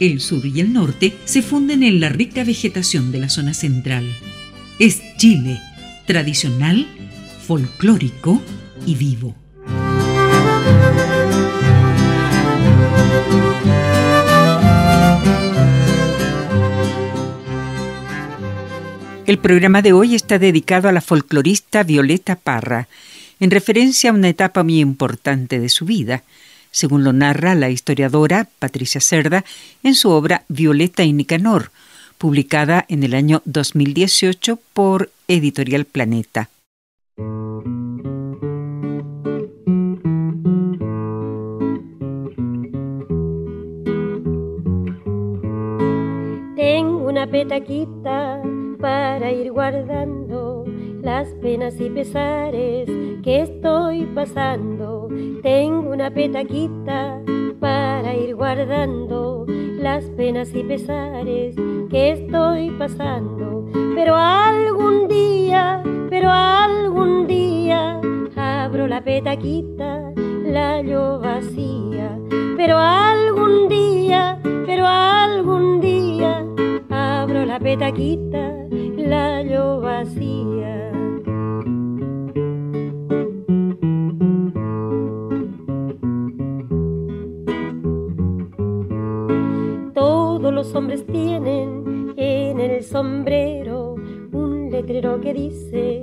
El sur y el norte se funden en la rica vegetación de la zona central. Es Chile, tradicional, folclórico y vivo. El programa de hoy está dedicado a la folclorista Violeta Parra, en referencia a una etapa muy importante de su vida, según lo narra la historiadora Patricia Cerda en su obra Violeta y Nicanor, publicada en el año 2018 por Editorial Planeta. Tengo una petaquita para ir guardando las penas y pesares que estoy pasando. Tengo una petaquita para ir guardando las penas y pesares que estoy pasando. Pero algún día, pero algún día abro la petaquita, la yo vacía. Pero algún día, pero algún día abro la petaquita, la yo vacía. Tienen en el sombrero un letrero que dice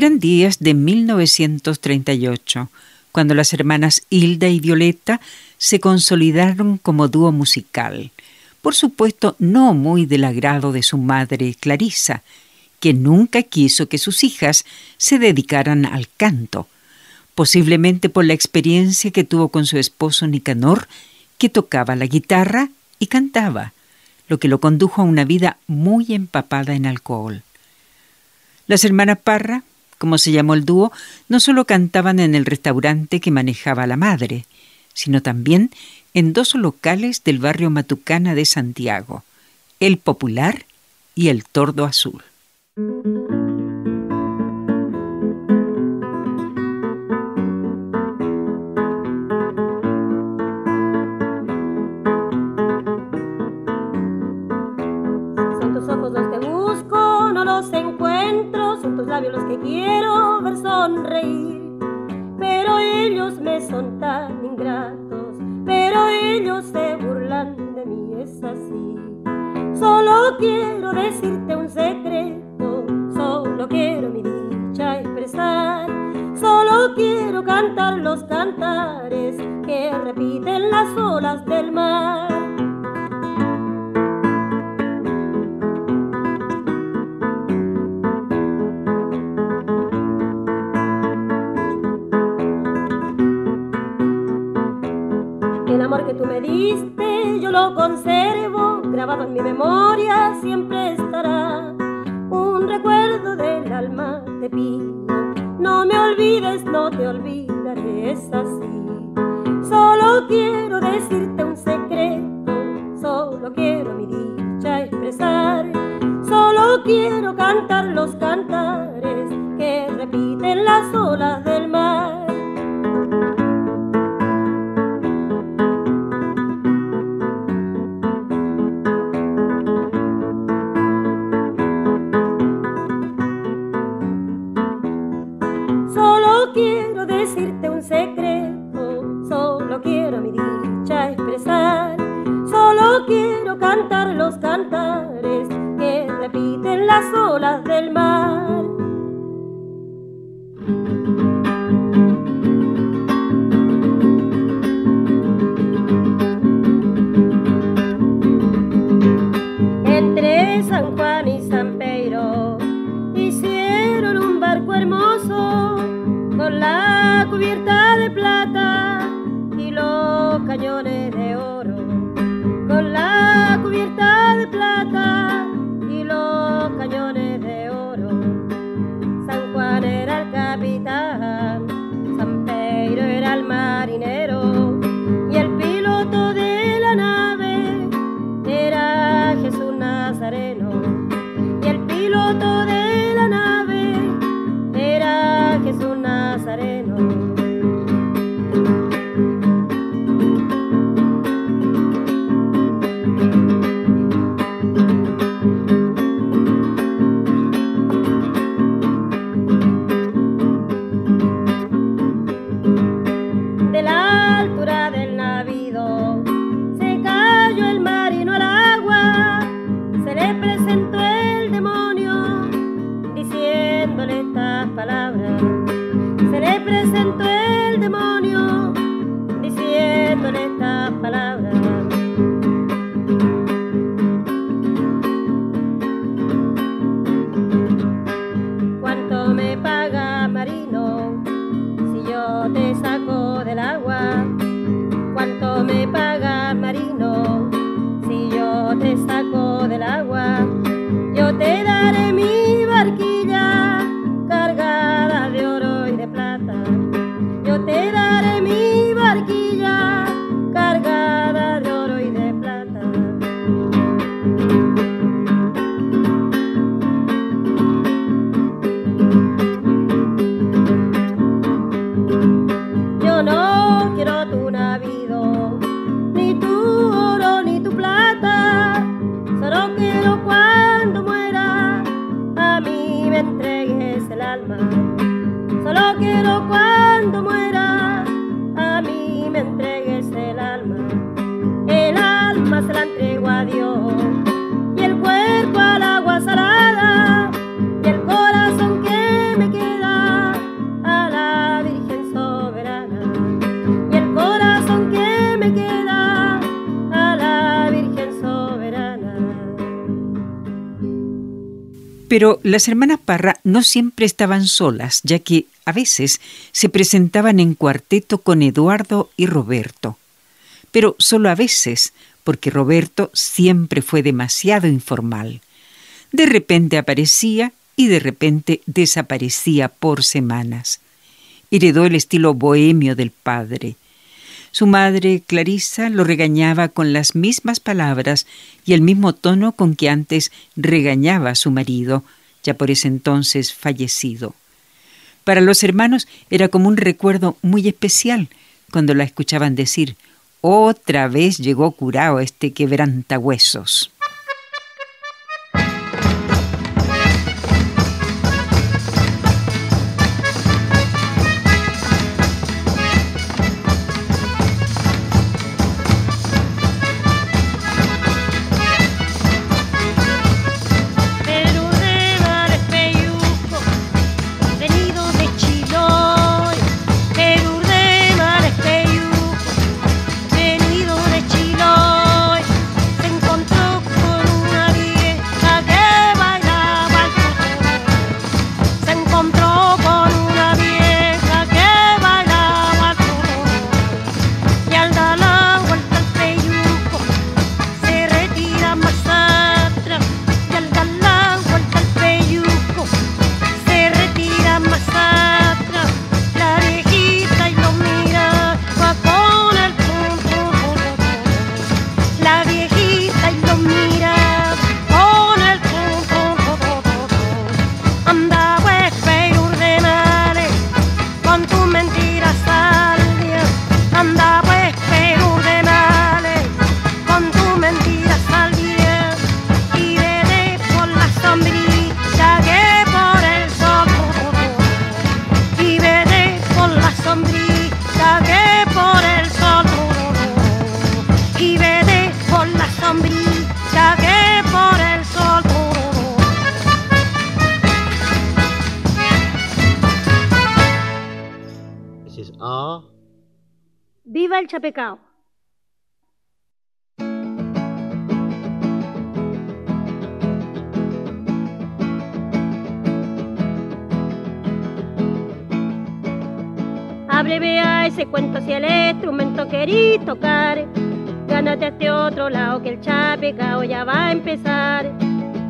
Eran días de 1938, cuando las hermanas Hilda y Violeta se consolidaron como dúo musical, por supuesto no muy del agrado de su madre Clarisa, que nunca quiso que sus hijas se dedicaran al canto, posiblemente por la experiencia que tuvo con su esposo Nicanor, que tocaba la guitarra y cantaba, lo que lo condujo a una vida muy empapada en alcohol. Las hermanas Parra como se llamó el dúo, no solo cantaban en el restaurante que manejaba la madre, sino también en dos locales del barrio Matucana de Santiago, El Popular y El Tordo Azul. Los que quiero ver sonreír. Pero ellos me son tan ingratos, pero ellos se burlan de mí, es así. Solo quiero decirte un secreto, solo quiero mi dicha expresar. Solo quiero cantar los cantares que repiten las olas del mar. Tú me diste, yo lo conservo, grabado en mi memoria siempre estará. Un recuerdo del alma te pido, no me olvides, no te olvidaré, es así. Solo quiero decirte un secreto, solo quiero mi dicha expresar. Solo quiero cantar los cañones. presentó Pero las hermanas Parra no siempre estaban solas, ya que a veces se presentaban en cuarteto con Eduardo y Roberto. Pero solo a veces, porque Roberto siempre fue demasiado informal. De repente aparecía y de repente desaparecía por semanas. Heredó el estilo bohemio del padre. Su madre, Clarisa, lo regañaba con las mismas palabras y el mismo tono con que antes regañaba a su marido, ya por ese entonces fallecido. Para los hermanos era como un recuerdo muy especial cuando la escuchaban decir, otra vez llegó curado este quebrantahuesos. Viva el Chapecao. Abrevea ese cuento si el instrumento querís tocar. Gánate a este otro lado que el chapecao ya va a empezar.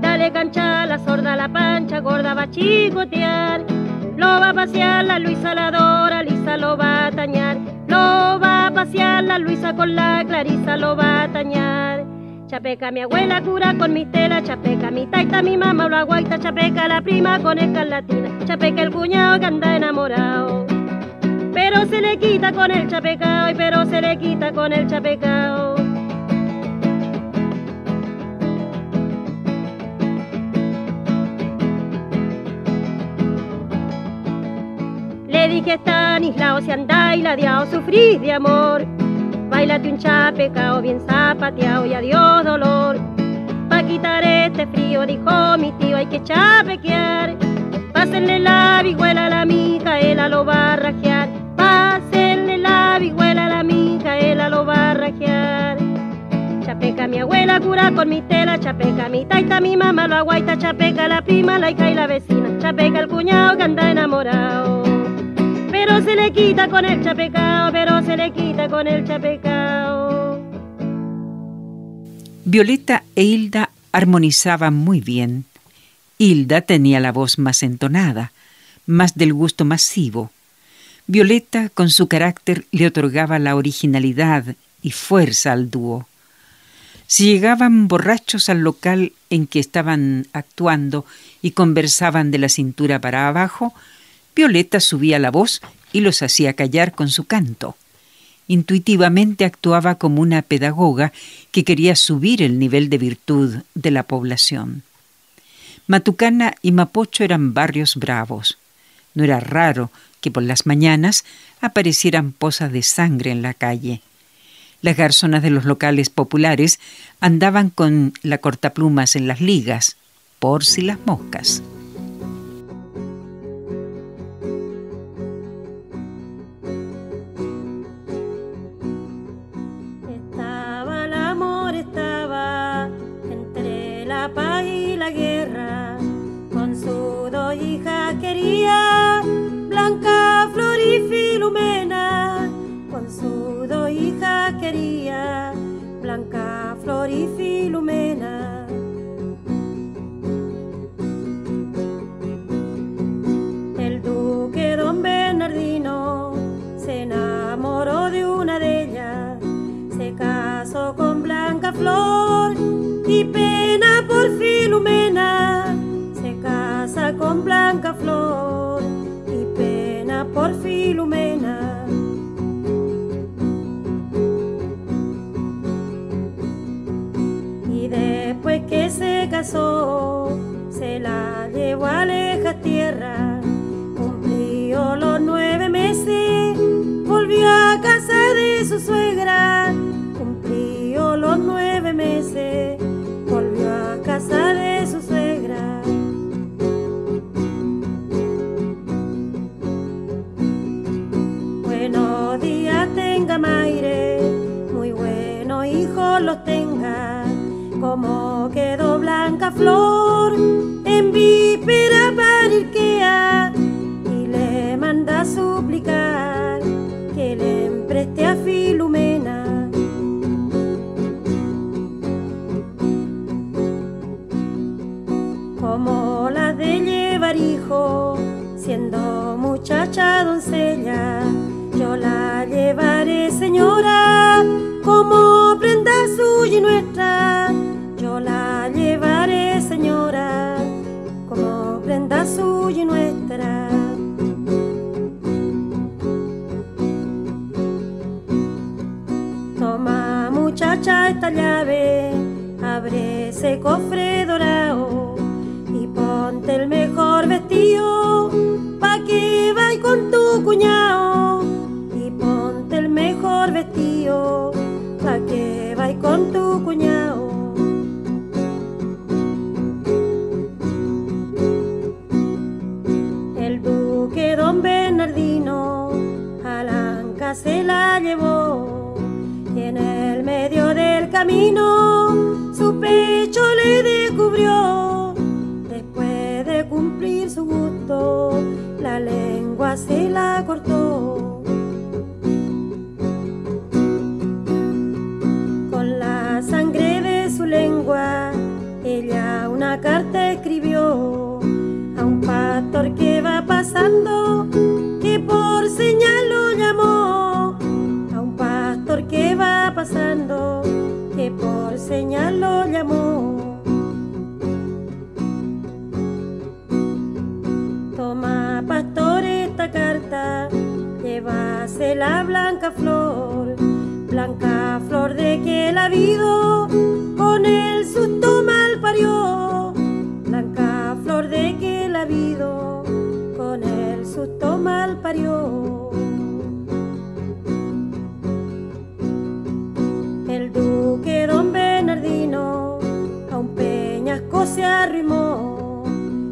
Dale cancha a la sorda, la pancha gorda va a chicotear. Lo va a pasear la Luisa la Dora, Lisa lo va a tañar. Lo va a pasear la Luisa con la Clarisa, lo va a tañar. Chapeca mi abuela cura con mi tela, chapeca mi taita, mi mamá lo aguaita, chapeca la prima con escarlatina, chapeca el cuñado que anda enamorado. Pero se le quita con el chapecao, pero se le quita con el chapecao. Le dije Stanislao, si andáis ladeado, sufrís de amor. Bailate un chapecao bien zapateado y adiós dolor. Pa' quitar este frío, dijo mi tío, hay que chapequear. Pásenle la vihuela a la Micaela, lo va a rajear. Pásenle la vihuela a la Micaela, lo va a rajear. Chapeca mi abuela cura con mi tela, chapeca mi taita, mi mamá lo aguaita, chapeca la prima, la hija y la vecina, chapeca el cuñado que anda enamorado. Pero se le quita con el chapecao, pero se le quita con el chapecao. Violeta e Hilda armonizaban muy bien. Hilda tenía la voz más entonada, más del gusto masivo. Violeta, con su carácter, le otorgaba la originalidad y fuerza al dúo. Si llegaban borrachos al local en que estaban actuando y conversaban de la cintura para abajo, Violeta subía la voz y los hacía callar con su canto. Intuitivamente actuaba como una pedagoga que quería subir el nivel de virtud de la población. Matucana y Mapocho eran barrios bravos. No era raro que por las mañanas aparecieran pozas de sangre en la calle. Las garzonas de los locales populares andaban con la cortaplumas en las ligas, por si las moscas. Rentería, Blanca, Flor i Filomena. Los tenga como quedó blanca flor en vípera parirquea y le manda suplicar que le empreste a Filumena. Como la de llevar hijo, siendo muchacha doncella, Esta llave, abre ese cofre dorado y ponte el mejor vestido pa' que vaya con tu cuñado. Y ponte el mejor vestido pa' que vaya con tu cuñado. Camino su pecho le descubrió. Después de cumplir su gusto, la lengua se la cortó. Con la sangre de su lengua, ella una carta escribió a un pastor que va pasando, que por señal lo llamó pasando, por señal lo llamó. Toma, pastor, esta carta, llévase la blanca flor, blanca flor de que el habido con el susto mal parió, blanca flor de que el habido con el susto mal parió. Se arrimó,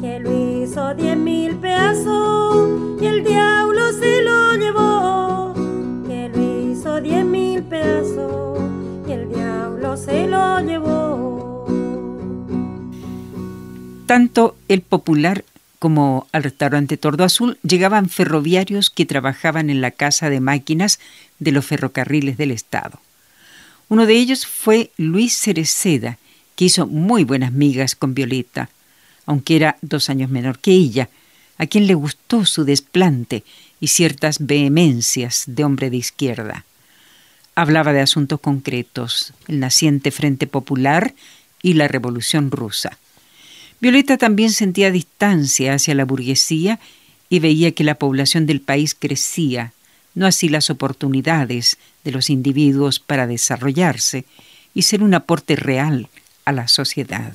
que lo hizo diez mil pedazos y el diablo se lo llevó, que lo hizo diez mil pedazos y el diablo se lo llevó. Tanto el popular como al restaurante Tordo Azul llegaban ferroviarios que trabajaban en la casa de máquinas de los ferrocarriles del Estado. Uno de ellos fue Luis Cereceda, que hizo muy buenas migas con Violeta, aunque era dos años menor que ella, a quien le gustó su desplante y ciertas vehemencias de hombre de izquierda. Hablaba de asuntos concretos, el naciente Frente Popular y la Revolución Rusa. Violeta también sentía distancia hacia la burguesía y veía que la población del país crecía, no así las oportunidades de los individuos para desarrollarse y ser un aporte real a la sociedad.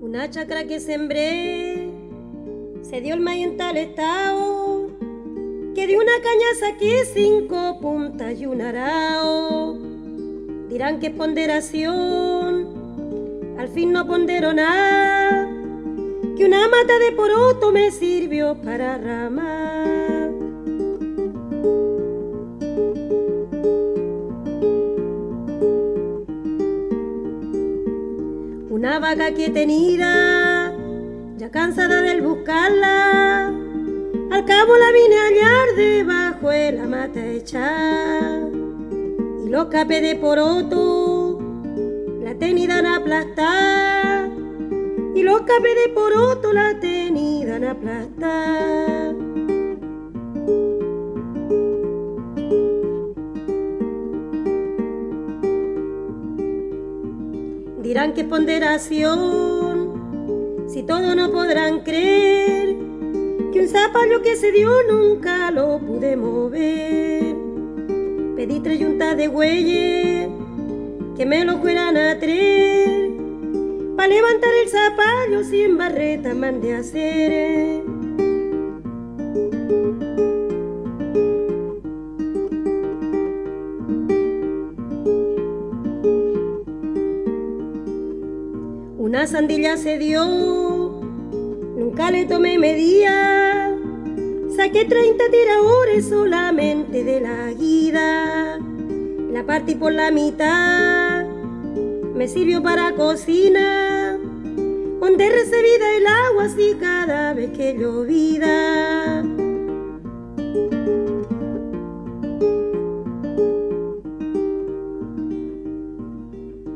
Una chacra que sembré se dio el maíz en tal estado que de una caña saqué cinco puntas y un arao. Dirán que es ponderación, al fin no pondero nada que una mata de poroto me sirvió para ramar. Una vaca que tenida, ya cansada del buscarla, al cabo la vine a hallar debajo de la mata hecha. Y los capé de poroto, la tenidan aplastar. Y los capé de poroto, la tenidan aplastar. Dirán que ponderación, si todo no podrán creer que un zapallo que se dio nunca lo pude mover. Pedí tres yuntas de güeyes que me lo fueran a traer. Pa' levantar el zapallo sin barreta mandé a hacer. Una sandilla se dio, nunca le tomé medida. Saqué 30 tiradores solamente de la guida. La partí por la mitad, me sirvió para cocina. Donde recibida el agua así cada vez que llovida.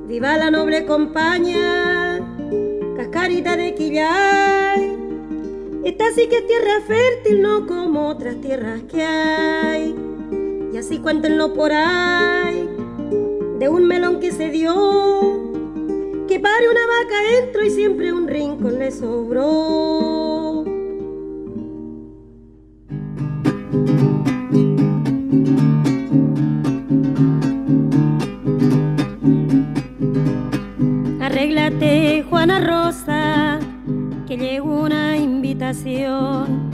Viva la noble compañía, cascarita de quillay. Esta sí que es tierra fértil, no como otras tierras que hay. Y así cuéntenlo por ahí, de un melón que se dio, que pare una vaca entro y siempre un rincón le sobró. Arréglate, Juana Rosa, que llegó una invitación.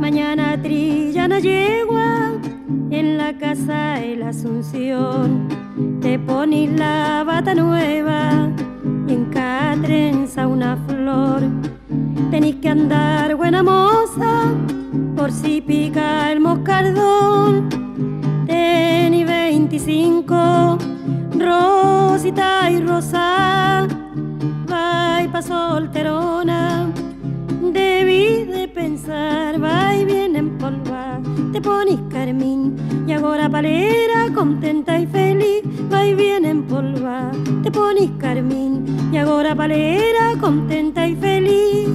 Mañana trillana yegua en la casa de la Asunción. Te pones la bata nueva trenza una flor. Tenés que andar buena moza por si pica el moscardón. Tení 25, Rosita y Rosa, va y pa' solterona. Debí de pensar, va y bien en polva, te pones carmín y ahora palera contenta y feliz, va y bien en polva, te pones carmín y ahora palera contenta y feliz.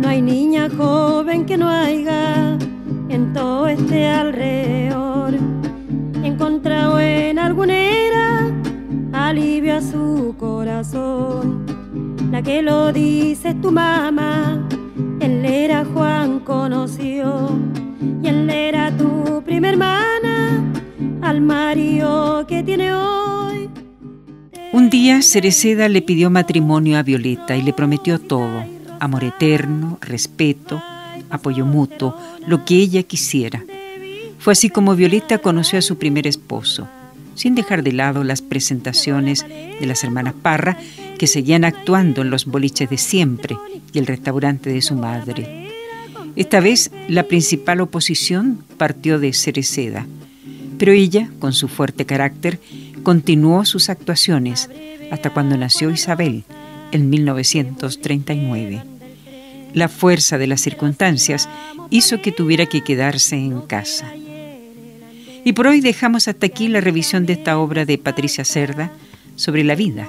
No hay niña joven que no haya en todo este alrededor encontrado en alguna era alivio a su corazón. Que lo dice tu mamá, él era Juan conoció y él era tu prima hermana al marido que tiene hoy. Un día Cereceda le pidió matrimonio a Violeta y le prometió todo, amor eterno, respeto, apoyo mutuo, lo que ella quisiera. Fue así como Violeta conoció a su primer esposo, sin dejar de lado las presentaciones de las hermanas Parra, que seguían actuando en los boliches de siempre y el restaurante de su madre. Esta vez la principal oposición partió de Cereceda, pero ella, con su fuerte carácter, continuó sus actuaciones hasta cuando nació Isabel en 1939. La fuerza de las circunstancias hizo que tuviera que quedarse en casa. Y por hoy dejamos hasta aquí la revisión de esta obra de Patricia Cerda sobre la vida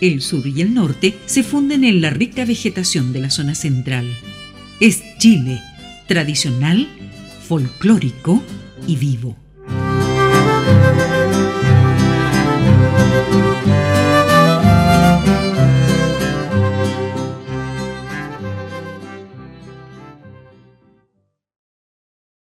El sur y el norte se funden en la rica vegetación de la zona central. Es Chile, tradicional, folclórico y vivo.